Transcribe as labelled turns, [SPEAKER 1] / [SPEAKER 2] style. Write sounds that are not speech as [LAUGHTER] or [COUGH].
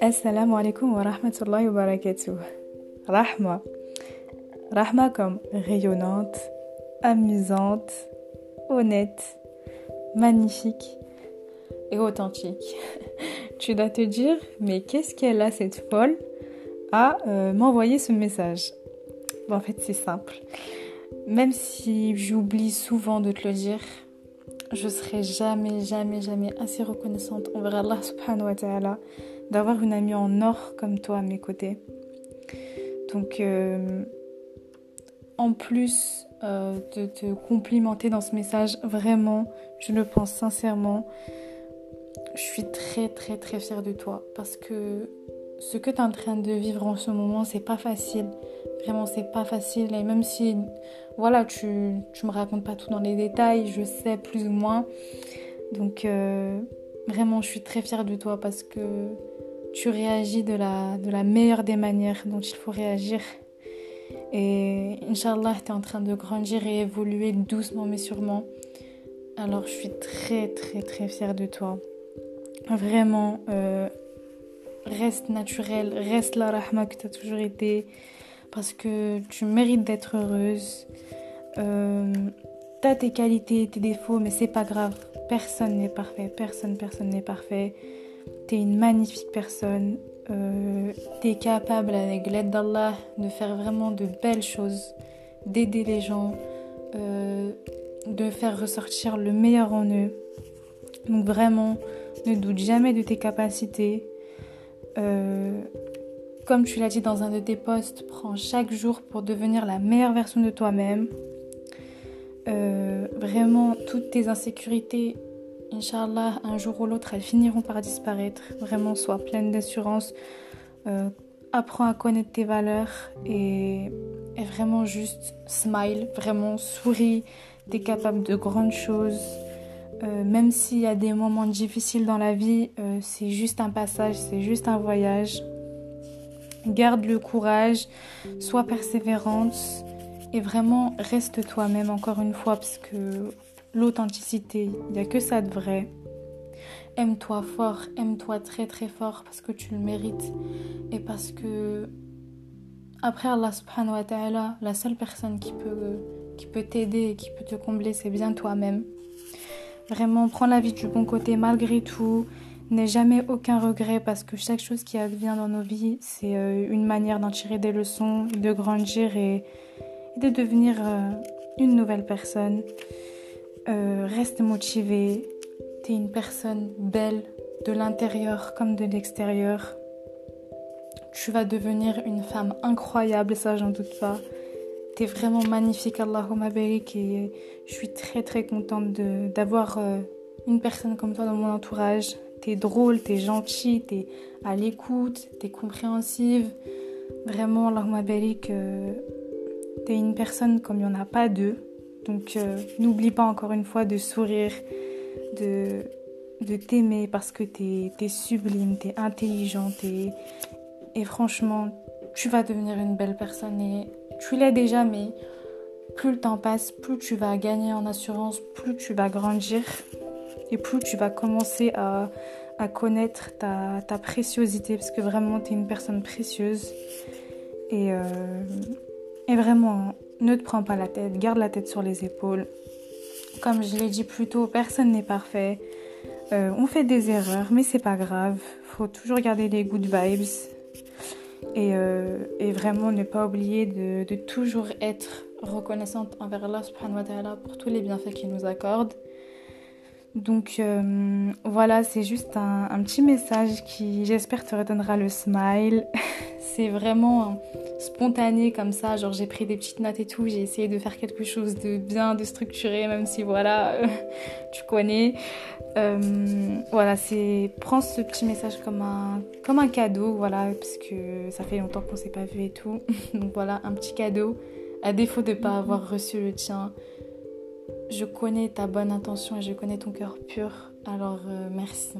[SPEAKER 1] Assalamu alaikum wa rahmatullahi wa barakatuh. Rahma. Rahma comme rayonnante, amusante, honnête, magnifique et authentique. [LAUGHS] tu dois te dire, mais qu'est-ce qu'elle a cette folle à euh, m'envoyer ce message? En fait, c'est simple. Même si j'oublie souvent de te le dire, je serai jamais, jamais, jamais assez reconnaissante envers Allah subhanahu wa ta'ala d'avoir une amie en or comme toi à mes côtés. Donc, euh, en plus euh, de te complimenter dans ce message, vraiment, je le pense sincèrement, je suis très, très, très fière de toi parce que ce que tu es en train de vivre en ce moment, c'est pas facile. Vraiment, c'est pas facile. Et même si, voilà, tu, tu me racontes pas tout dans les détails, je sais plus ou moins. Donc, euh, vraiment, je suis très fière de toi parce que tu réagis de la, de la meilleure des manières dont il faut réagir. Et Inch'Allah, tu es en train de grandir et évoluer doucement mais sûrement. Alors je suis très très très fière de toi. Vraiment, euh, reste naturel, reste la rahma que tu as toujours été. Parce que tu mérites d'être heureuse. Euh, tu as tes qualités, tes défauts, mais c'est pas grave. Personne n'est parfait. Personne, personne n'est parfait tu es une magnifique personne, euh, tu es capable avec l'aide d'Allah de faire vraiment de belles choses, d'aider les gens, euh, de faire ressortir le meilleur en eux. Donc vraiment, ne doute jamais de tes capacités. Euh, comme tu l'as dit dans un de tes posts, prends chaque jour pour devenir la meilleure version de toi-même. vraiment, toutes tes insécurités, Inch'Allah, un jour ou l'autre, elles finiront par disparaître. Vraiment, sois pleine d'assurance. Euh, apprends à connaître tes valeurs et, vraiment juste smile, vraiment souris. Tu es capable de grandes choses. Euh, même s'il y a des moments difficiles dans la vie, euh, c'est juste un passage, c'est juste un voyage. Garde le courage, sois persévérante et vraiment reste toi-même encore une fois parce que l'authenticité. Il n'y a que ça de vrai. Aime-toi fort, aime-toi très très fort parce que tu le mérites et parce que après Allah subhanahu wa ta'ala, la seule personne qui peut, qui peut t'aider et qui peut te combler, c'est bien toi-même. Vraiment, prends la vie du bon côté malgré tout. N'aie jamais aucun regret parce que chaque chose qui advient dans nos vies, c'est euh, une manière d'en tirer des leçons, de grandir et, de devenir euh, une nouvelle personne. Euh, reste motivé. Tu es une personne belle de l'intérieur comme de l'extérieur. Tu vas devenir une femme incroyable, ça j'en doute pas. Es vraiment magnifique, Allahumma barik, et je suis très très contente d'avoir euh, une personne comme toi dans mon entourage. Tu es drôle, tu es gentille, tu es à l'écoute, tu es compréhensive. Vraiment, Allahumma barik, euh, tu es une personne comme il n'y en a pas deux. Donc euh, n'oublie pas encore une fois de sourire, de, de t'aimer parce que tu es, sublime, tu es intelligente et, et franchement, tu vas devenir une belle personne tu l'es déjà, mais plus le temps passe, plus tu vas gagner en assurance, plus tu vas grandir et plus tu vas commencer à, connaître ta, préciosité parce que vraiment tu es une personne précieuse et, euh, et vraiment ne te prends pas la tête, garde la tête sur les épaules. Comme je l'ai dit plus tôt, personne n'est parfait. Euh, on fait des erreurs, mais c'est pas grave. Faut toujours garder les good vibes. Et, euh, vraiment ne pas oublier de, toujours être reconnaissante envers Allah subhanahu pour tous les bienfaits qu'il nous accorde. Donc euh, voilà, c'est juste un, un, petit message qui j'espère te redonnera le smile. [LAUGHS] c'est vraiment spontané comme ça, genre j'ai pris des petites notes et tout, j'ai essayé de faire quelque chose de bien, de structuré, même si voilà, [LAUGHS] tu connais. Euh, voilà, c'est prends ce petit message comme un, comme un cadeau, voilà, parce que ça fait longtemps qu'on s'est pas vu et tout. [LAUGHS] Donc voilà, un petit cadeau. À défaut de ne pas avoir reçu le tien, je connais ta bonne intention et je connais ton cœur pur, alors euh, merci.